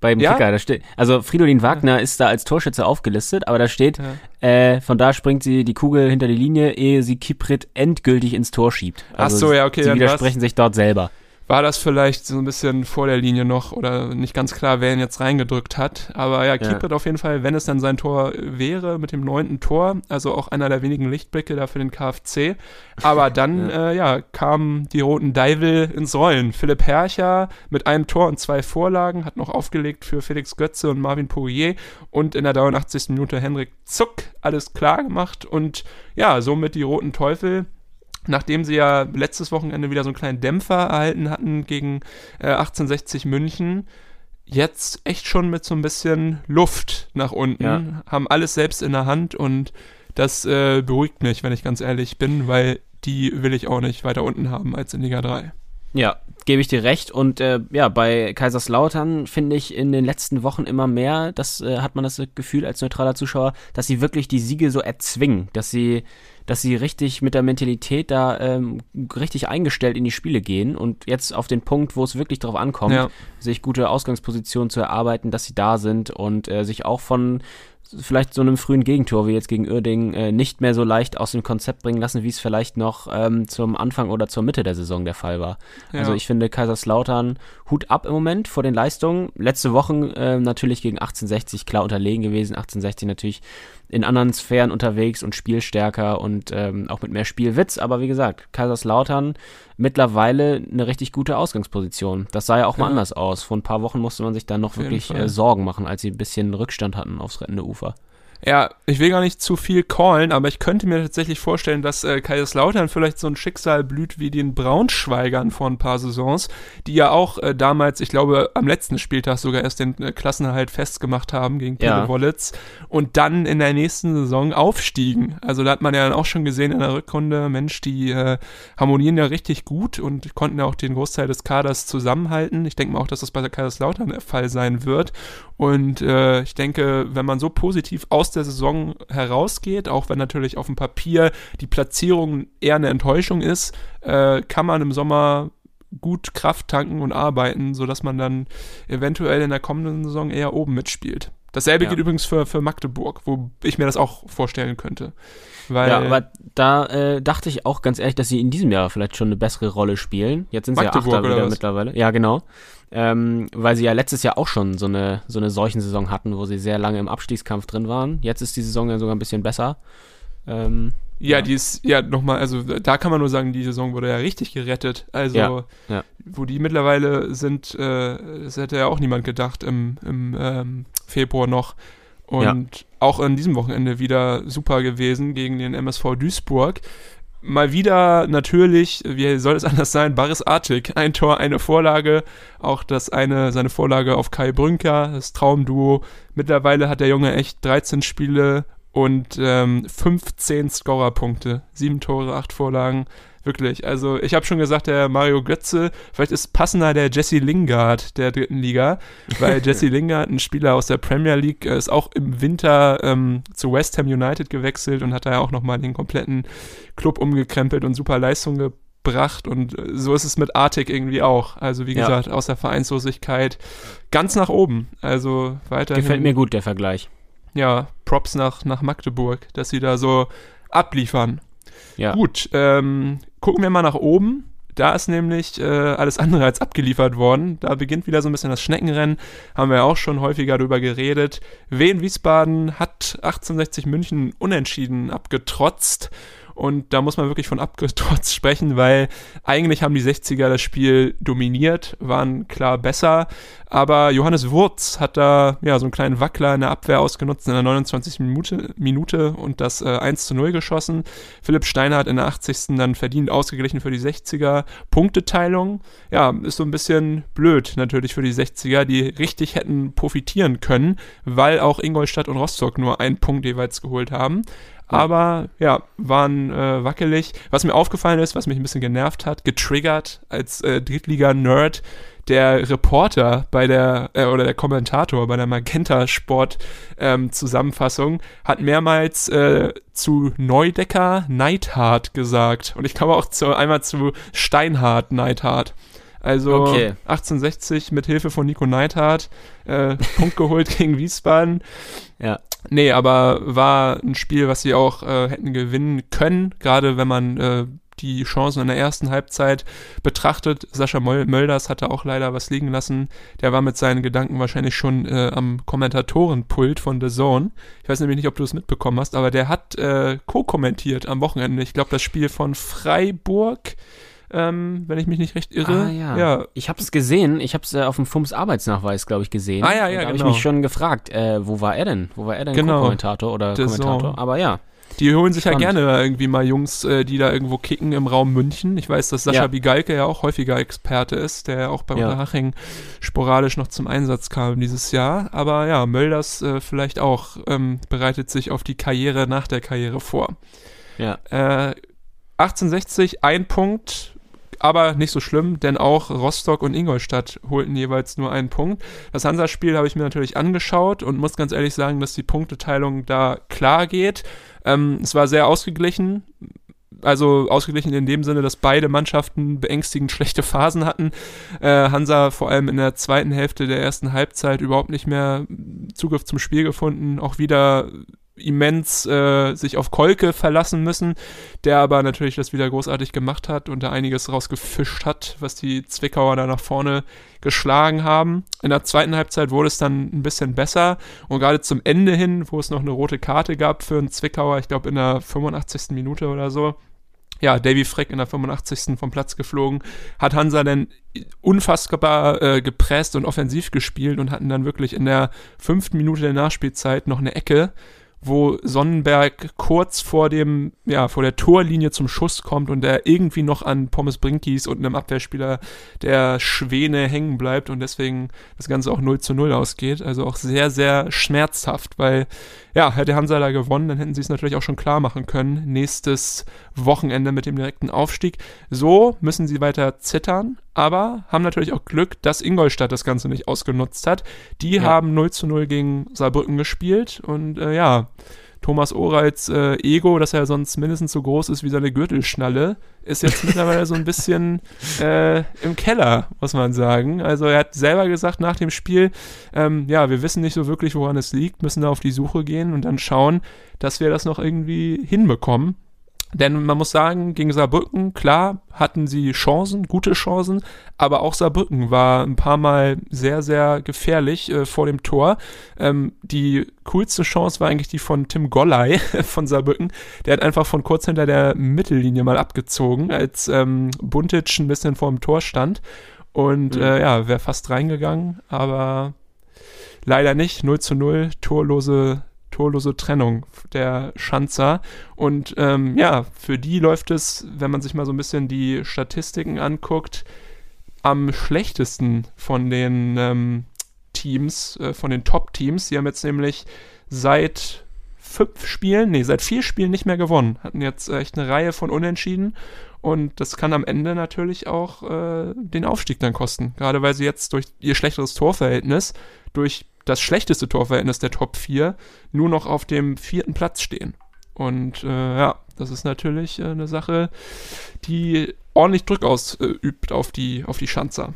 Beim Ja? Kicker, da steht, also Fridolin Wagner ist da als Torschütze aufgelistet, aber da steht, äh, von da springt sie die Kugel hinter die Linie, ehe sie Kiprit endgültig ins Tor schiebt. Ach so, ja, okay, Sie widersprechen sich dort selber. War das vielleicht so ein bisschen vor der Linie noch oder nicht ganz klar, wer ihn jetzt reingedrückt hat. Aber ja, Kiprit auf jeden Fall, wenn es dann sein Tor wäre, mit dem neunten Tor, also auch einer der wenigen Lichtblicke da für den KfC. Aber dann, ja, äh, ja kamen die roten Deivel ins Rollen. Philipp Hercher mit einem Tor und zwei Vorlagen hat noch aufgelegt für Felix Götze und Marvin Poirier und in der 83. Minute Henrik Zuck alles klar gemacht und ja, somit die roten Teufel nachdem sie ja letztes Wochenende wieder so einen kleinen Dämpfer erhalten hatten gegen äh, 1860 München, jetzt echt schon mit so ein bisschen Luft nach unten, Ja. haben alles selbst in der Hand und das äh, beruhigt mich, wenn ich ganz ehrlich bin, weil die will ich auch nicht weiter unten haben als in Liga 3. Ja, gebe ich dir recht. Und äh, ja, bei Kaiserslautern finde ich in den letzten Wochen immer mehr, das äh, hat man das Gefühl als neutraler Zuschauer, dass sie wirklich die Siege so erzwingen, dass sie, dass sie richtig mit der Mentalität da ähm, richtig eingestellt in die Spiele gehen und jetzt auf den Punkt, wo es wirklich drauf ankommt, Ja. sich gute Ausgangspositionen zu erarbeiten, dass sie da sind und äh, sich auch von vielleicht so einem frühen Gegentor wie jetzt gegen Uerdingen äh, nicht mehr so leicht aus dem Konzept bringen lassen, wie es vielleicht noch ähm, zum Anfang oder zur Mitte der Saison der Fall war. Ja. Also ich finde Kaiserslautern Hut ab im Moment vor den Leistungen. Letzte Wochen äh, natürlich gegen 1860 klar unterlegen gewesen. 1860 natürlich in anderen Sphären unterwegs und spielstärker und ähm, auch mit mehr Spielwitz. Aber wie gesagt, Kaiserslautern mittlerweile eine richtig gute Ausgangsposition. Das sah ja auch mal Ja. anders aus. Vor ein paar Wochen musste man sich dann noch Auf wirklich äh, Sorgen machen, als sie ein bisschen Rückstand hatten aufs rettende Ufer. Ja, ich will gar nicht zu viel callen, aber ich könnte mir tatsächlich vorstellen, dass äh, Kaiserslautern vielleicht so ein Schicksal blüht wie den Braunschweigern vor ein paar Saisons, die ja auch äh, damals, ich glaube, am letzten Spieltag sogar erst den äh, Klassenerhalt festgemacht haben gegen Pele Ja. Wollitz und dann in der nächsten Saison aufstiegen. Also da hat man ja dann auch schon gesehen in der Rückrunde, Mensch, die äh, harmonieren ja richtig gut und konnten ja auch den Großteil des Kaders zusammenhalten. Ich denke mal auch, dass das bei der Kaiserslautern der Fall sein wird. Und äh, ich denke, wenn man so positiv aus der Saison herausgeht, auch wenn natürlich auf dem Papier die Platzierung eher eine Enttäuschung ist, äh, kann man im Sommer gut Kraft tanken und arbeiten, sodass man dann eventuell in der kommenden Saison eher oben mitspielt. Dasselbe Ja. gilt übrigens für, für Magdeburg, wo ich mir das auch vorstellen könnte. Weil, Ja, aber da äh, dachte ich auch ganz ehrlich, dass sie in diesem Jahr vielleicht schon eine bessere Rolle spielen. Jetzt sind sie Magdeburg ja Achter wieder mittlerweile. Ja, genau. Ähm, weil sie ja letztes Jahr auch schon so eine, so eine Seuchensaison hatten, wo sie sehr lange im Abstiegskampf drin waren. Jetzt ist die Saison ja sogar ein bisschen besser. Ähm, Ja, Ja. die ist, ja, nochmal, also da kann man nur sagen, die Saison wurde ja richtig gerettet. Also, Ja, ja. wo die mittlerweile sind, äh, das hätte ja auch niemand gedacht im, im ähm, Februar noch. Und auch an diesem Wochenende wieder super gewesen gegen den MSV Duisburg. Mal wieder natürlich, wie soll es anders sein, Baris Artig. Ein Tor, eine Vorlage. Auch das eine, seine Vorlage auf Kai Brünker, das Traumduo. Mittlerweile hat der Junge echt 13 Spiele und ähm, 15 Scorerpunkte. Sieben Tore, acht Vorlagen. Wirklich. Also ich habe schon gesagt, der Mario Götze, vielleicht ist passender der Jesse Lingard der dritten Liga, weil Jesse Lingard, ein Spieler aus der Premier League, äh, ist auch im Winter ähm, zu West Ham United gewechselt und hat da ja auch nochmal den kompletten Club umgekrempelt und super Leistung gebracht. Und äh, so ist es mit Artig irgendwie auch. Also wie Ja. gesagt, aus der Vereinslosigkeit ganz nach oben. Also weiterhin gefällt mir gut, der Vergleich. ja, Props nach, nach Magdeburg, dass sie da so abliefern. Ja. Gut, ähm, gucken wir mal nach oben. Da ist nämlich äh, alles andere als abgeliefert worden. Da beginnt wieder so ein bisschen das Schneckenrennen. Haben wir auch schon häufiger darüber geredet. Wien Wiesbaden hat 1860 München unentschieden abgetrotzt. Und da muss man wirklich von abgetrotzt sprechen, weil eigentlich haben die 60er das Spiel dominiert, waren klar besser. Aber Johannes Wurz hat da ja so einen kleinen Wackler in der Abwehr ausgenutzt in der 29. Minute, Minute und das äh, 1 zu 0 geschossen. Philipp Steiner hat in der 80. dann verdient ausgeglichen für die 60er. Punkteteilung, ja, ist so ein bisschen blöd natürlich für die 60er, die richtig hätten profitieren können, weil auch Ingolstadt und Rostock nur einen Punkt jeweils geholt haben. Aber ja, waren äh, wackelig. Was mir aufgefallen ist, was mich ein bisschen genervt hat, getriggert als äh, Drittliga-Nerd, der Reporter bei der, äh, oder der Kommentator bei der Magenta Sport ähm, Zusammenfassung hat mehrmals äh, zu Neudecker Neidhart gesagt. Und ich komme auch zu, einmal zu Steinhardt Neidhart. Also Okay. 1860 mit Hilfe von Nico Neidhart äh, Punkt geholt gegen Wiesbaden. Ja. Nee, aber war ein Spiel, was sie auch äh, hätten gewinnen können, gerade wenn man äh, die Chancen in der ersten Halbzeit betrachtet. Sascha Möl Mölders hatte auch leider was liegen lassen. Der war mit seinen Gedanken wahrscheinlich schon äh, am Kommentatorenpult von The Zone. Ich weiß nämlich nicht, ob du es mitbekommen hast, aber der hat äh, co-kommentiert am Wochenende. Ich glaube, das Spiel von Freiburg, ähm, wenn ich mich nicht recht irre. Ah, ja. ja. Ich habe es gesehen. Ich habe es äh, auf dem FUMS Arbeitsnachweis, glaube ich, gesehen. Ah, ja, ja, da habe ich genau. mich schon gefragt, äh, wo war er denn? Wo war er denn Genau. Co-Kommentator oder The Kommentator? Zone. Aber ja. Die holen sich ja Spannend. gerne irgendwie mal Jungs, äh, die da irgendwo kicken im Raum München. Ich weiß, dass Sascha Ja. Bigalke ja auch häufiger Experte ist, der ja auch bei Ja. Unterhaching sporadisch noch zum Einsatz kam dieses Jahr. Aber ja, Mölders äh, vielleicht auch ähm, bereitet sich auf die Karriere nach der Karriere vor. Ja. Äh, 1860, ein Punkt, aber nicht so schlimm, denn auch Rostock und Ingolstadt holten jeweils nur einen Punkt. Das Hansa-Spiel habe ich mir natürlich angeschaut und muss ganz ehrlich sagen, dass die Punkteteilung da klar geht. Ähm, es war sehr ausgeglichen. Also ausgeglichen in dem Sinne, dass beide Mannschaften beängstigend schlechte Phasen hatten. Äh, Hansa vor allem in der zweiten Hälfte der ersten Halbzeit überhaupt nicht mehr Zugriff zum Spiel gefunden. Auch wieder immens äh, sich auf Kolke verlassen müssen, der aber natürlich das wieder großartig gemacht hat und da einiges rausgefischt hat, was die Zwickauer da nach vorne geschlagen haben. In der zweiten Halbzeit wurde es dann ein bisschen besser und gerade zum Ende hin, wo es noch eine rote Karte gab für einen Zwickauer, ich glaube in der 85. Minute oder so, ja, Davy Freck in der 85. vom Platz geflogen, hat Hansa dann unfassbar äh, gepresst und offensiv gespielt und hatten dann wirklich in der fünften Minute der Nachspielzeit noch eine Ecke, wo Sonnenberg kurz vor dem, ja, vor der Torlinie zum Schuss kommt und der irgendwie noch an Pommes Brinkies und einem Abwehrspieler der Schwäne hängen bleibt und deswegen das Ganze auch 0 zu 0 ausgeht. Also auch sehr, sehr schmerzhaft, weil ja, hätte Hansa da gewonnen, dann hätten sie es natürlich auch schon klar machen können. Nächstes Wochenende mit dem direkten Aufstieg. So müssen sie weiter zittern, aber haben natürlich auch Glück, dass Ingolstadt das Ganze nicht ausgenutzt hat. Die Ja. haben 0 zu 0 gegen Saarbrücken gespielt und äh, ja, Thomas Oreits äh, Ego, dass er sonst mindestens so groß ist wie seine Gürtelschnalle, ist jetzt mittlerweile so ein bisschen äh, im Keller, muss man sagen. Also er hat selber gesagt nach dem Spiel, ähm, ja, wir wissen nicht so wirklich, woran es liegt, müssen da auf die Suche gehen und dann schauen, dass wir das noch irgendwie hinbekommen. Denn man muss sagen, gegen Saarbrücken, klar, hatten sie Chancen, gute Chancen, aber auch Saarbrücken war ein paar Mal sehr, sehr gefährlich äh, vor dem Tor. Ähm, die coolste Chance war eigentlich die von Tim Golley von Saarbrücken. Der hat einfach von kurz hinter der Mittellinie mal abgezogen, als ähm, Buntic ein bisschen vor dem Tor stand. Und mhm. äh, ja, wäre fast reingegangen, aber leider nicht. 0 zu 0, torlose torlose Trennung der Schanzer. Und ähm, ja, für die läuft es, wenn man sich mal so ein bisschen die Statistiken anguckt, am schlechtesten von den ähm, Teams, äh, von den Top-Teams. Sie haben jetzt nämlich seit fünf Spielen, nee, seit vier Spielen nicht mehr gewonnen. Hatten jetzt echt eine Reihe von Unentschieden. Und das kann am Ende natürlich auch äh, den Aufstieg dann kosten. Gerade weil sie jetzt durch ihr schlechteres Torverhältnis, durch das schlechteste Torverhältnis der Top 4 nur noch auf dem vierten Platz stehen. Und äh, ja, das ist natürlich äh, eine Sache, die ordentlich Druck ausübt auf die, auf die Schanzer.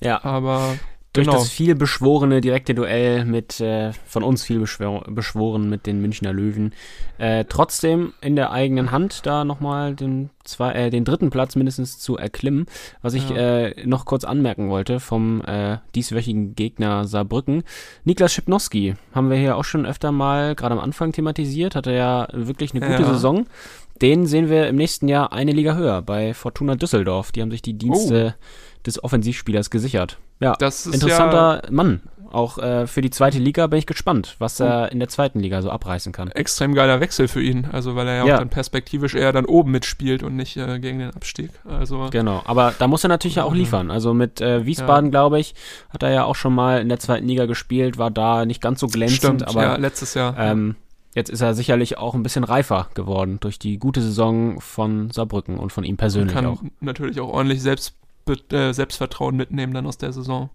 Ja. Aber durch genau. das viel beschworene direkte Duell mit, äh, von uns viel beschworen mit den Münchner Löwen. Äh, trotzdem in der eigenen Hand da nochmal den, zwei, äh, den dritten Platz mindestens zu erklimmen. Was ich Ja. äh, noch kurz anmerken wollte vom äh, dieswöchigen Gegner Saarbrücken. Niklas Schipnowski haben wir hier auch schon öfter mal gerade am Anfang thematisiert. Hatte ja wirklich eine gute Ja. Saison. Den sehen wir im nächsten Jahr eine Liga höher bei Fortuna Düsseldorf. Die haben sich die Dienste des Offensivspielers gesichert. Ja, Oh. Das ist interessanter Mann. Auch äh, für die zweite Liga bin ich gespannt, was Oh. er in der zweiten Liga so abreißen kann. extrem geiler Wechsel für ihn. Also weil er ja, Ja. auch dann perspektivisch eher dann oben mitspielt und nicht äh, gegen den Abstieg. Also Genau, aber da muss er natürlich ja auch Ja. liefern. Also mit äh, Wiesbaden, glaube ich, hat er ja auch schon mal in der zweiten Liga gespielt, war da nicht ganz so glänzend, stimmt, aber ja, letztes Jahr. ähm, jetzt ist er sicherlich auch ein bisschen reifer geworden durch die gute Saison von Saarbrücken und von ihm und persönlich kann auch. natürlich auch ordentlich Selbst, äh, Selbstvertrauen mitnehmen dann aus der Saison.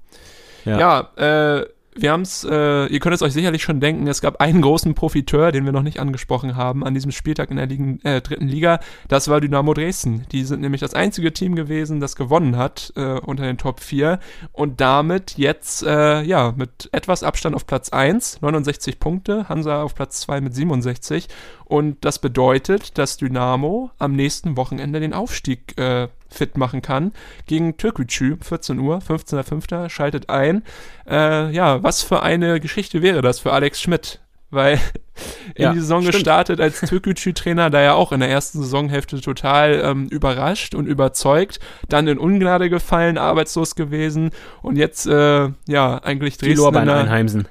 Ja. Ja, äh, wir haben es, äh, ihr könnt es euch sicherlich schon denken, es gab einen großen Profiteur, den wir noch nicht angesprochen haben, an diesem Spieltag in der Ligen, äh, dritten Liga. Das war Dynamo Dresden. Die sind nämlich das einzige Team gewesen, das gewonnen hat äh, unter den Top 4 und damit jetzt, äh, ja, mit etwas Abstand auf Platz 1, 69 Punkte, Hansa auf Platz 2 mit 67 und das bedeutet, dass Dynamo am nächsten Wochenende den Aufstieg äh, fit machen kann gegen Türkgücü, 14 Uhr, 15.05. schaltet ein. Äh, ja, was für eine Geschichte wäre das für Alex Schmidt? Weil in Ja, die Saison stimmt. gestartet als Türkgücü-Trainer, da ja auch in der ersten Saisonhälfte total ähm, überrascht und überzeugt, dann in Ungnade gefallen, arbeitslos gewesen und jetzt, äh, ja, eigentlich Dresden in der,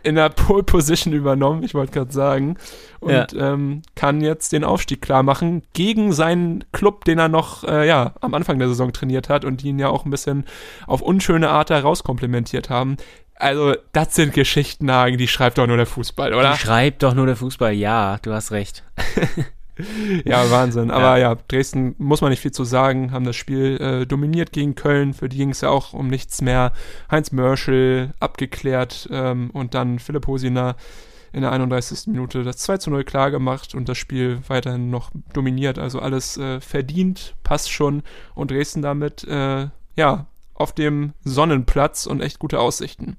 in der Pole Position übernommen, ich wollte gerade sagen. Und ähm, kann jetzt den Aufstieg klar machen gegen seinen Club, den er noch äh, ja, am Anfang der Saison trainiert hat und die ihn ja auch ein bisschen auf unschöne Art herauskomplimentiert haben. Also, das sind Geschichten, Hagen, die schreibt doch nur der Fußball, oder? Die schreibt doch nur der Fußball. Ja, du hast recht. Ja, Wahnsinn. Aber ja. Dresden muss man nicht viel zu sagen, haben das Spiel äh, dominiert gegen Köln. Für die ging es ja auch um nichts mehr. Heinz Mörschel abgeklärt ähm, und dann Philipp Hosiner in der 31. Minute das 2 zu 0 klar gemacht und das Spiel weiterhin noch dominiert. Also alles äh, verdient, passt schon und Dresden damit, äh, ja, auf dem Sonnenplatz und echt gute Aussichten.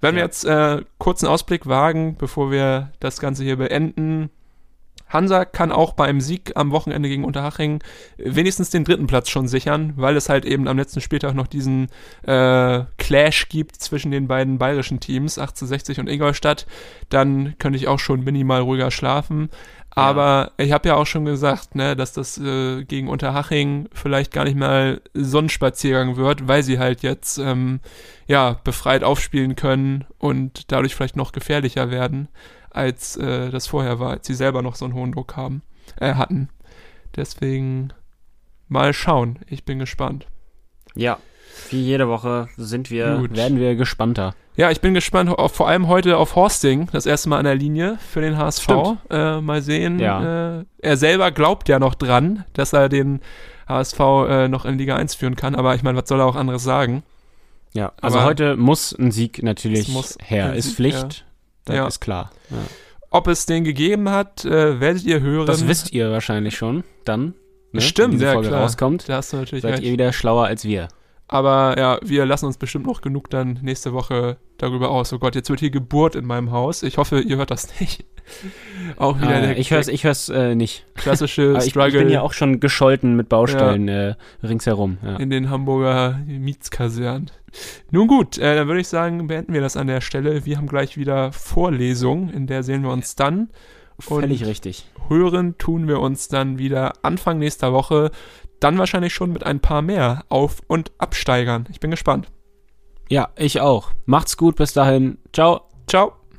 Wenn wir Ja. jetzt äh, kurzen Ausblick wagen, bevor wir das Ganze hier beenden, Hansa kann auch beim Sieg am Wochenende gegen Unterhaching wenigstens den dritten Platz schon sichern, weil es halt eben am letzten Spieltag noch diesen äh, Clash gibt zwischen den beiden bayerischen Teams, 1860 und Ingolstadt. Dann könnte ich auch schon minimal ruhiger schlafen. Aber ich habe ja auch schon gesagt, ne, dass das äh, gegen Unterhaching vielleicht gar nicht mal so ein Spaziergang wird, weil sie halt jetzt ähm, ja befreit aufspielen können und dadurch vielleicht noch gefährlicher werden als äh, das vorher war, als sie selber noch so einen hohen Druck haben, äh, hatten. Deswegen mal schauen. Ich bin gespannt. Ja, wie jede Woche sind wir, Gut. werden wir gespannter. Ja, ich bin gespannt, auf, vor allem heute auf Horsting, das erste Mal an der Linie für den HSV. Äh, mal sehen. Ja. Äh, er selber glaubt ja noch dran, dass er den HSV äh, noch in Liga 1 führen kann, aber ich meine, was soll er auch anderes sagen? Ja, also Aber- heute muss ein Sieg natürlich her. Ist Sieg, Pflicht, das Ja. ist klar. Ja. Ob es den gegeben hat, äh, werdet ihr hören. Das wisst ihr wahrscheinlich schon dann. Ne? Stimmt, wenn ja, Folge klar. rauskommt. Da hast du natürlich Seid recht. ihr wieder schlauer als wir. Aber ja, wir lassen uns bestimmt noch genug dann nächste Woche darüber aus. Oh Gott, jetzt wird hier Geburt in meinem Haus. Ich hoffe, ihr hört das nicht. Auch wieder der, ich hör's, der ich hör's äh, nicht. klassische ich, ich Struggle bin ja auch schon gescholten mit Baustellen äh, ringsherum. Ja. in den Hamburger Mietskasernen. Nun gut, äh, dann würde ich sagen, beenden wir das an der Stelle. Wir haben gleich wieder Vorlesung, in der sehen wir uns dann. Und Völlig richtig. hören tun wir uns dann wieder Anfang nächster Woche. Dann wahrscheinlich schon mit ein paar mehr Auf- und Absteigern. Ich bin gespannt. Ja, ich auch. Macht's gut, bis dahin. Ciao. Ciao.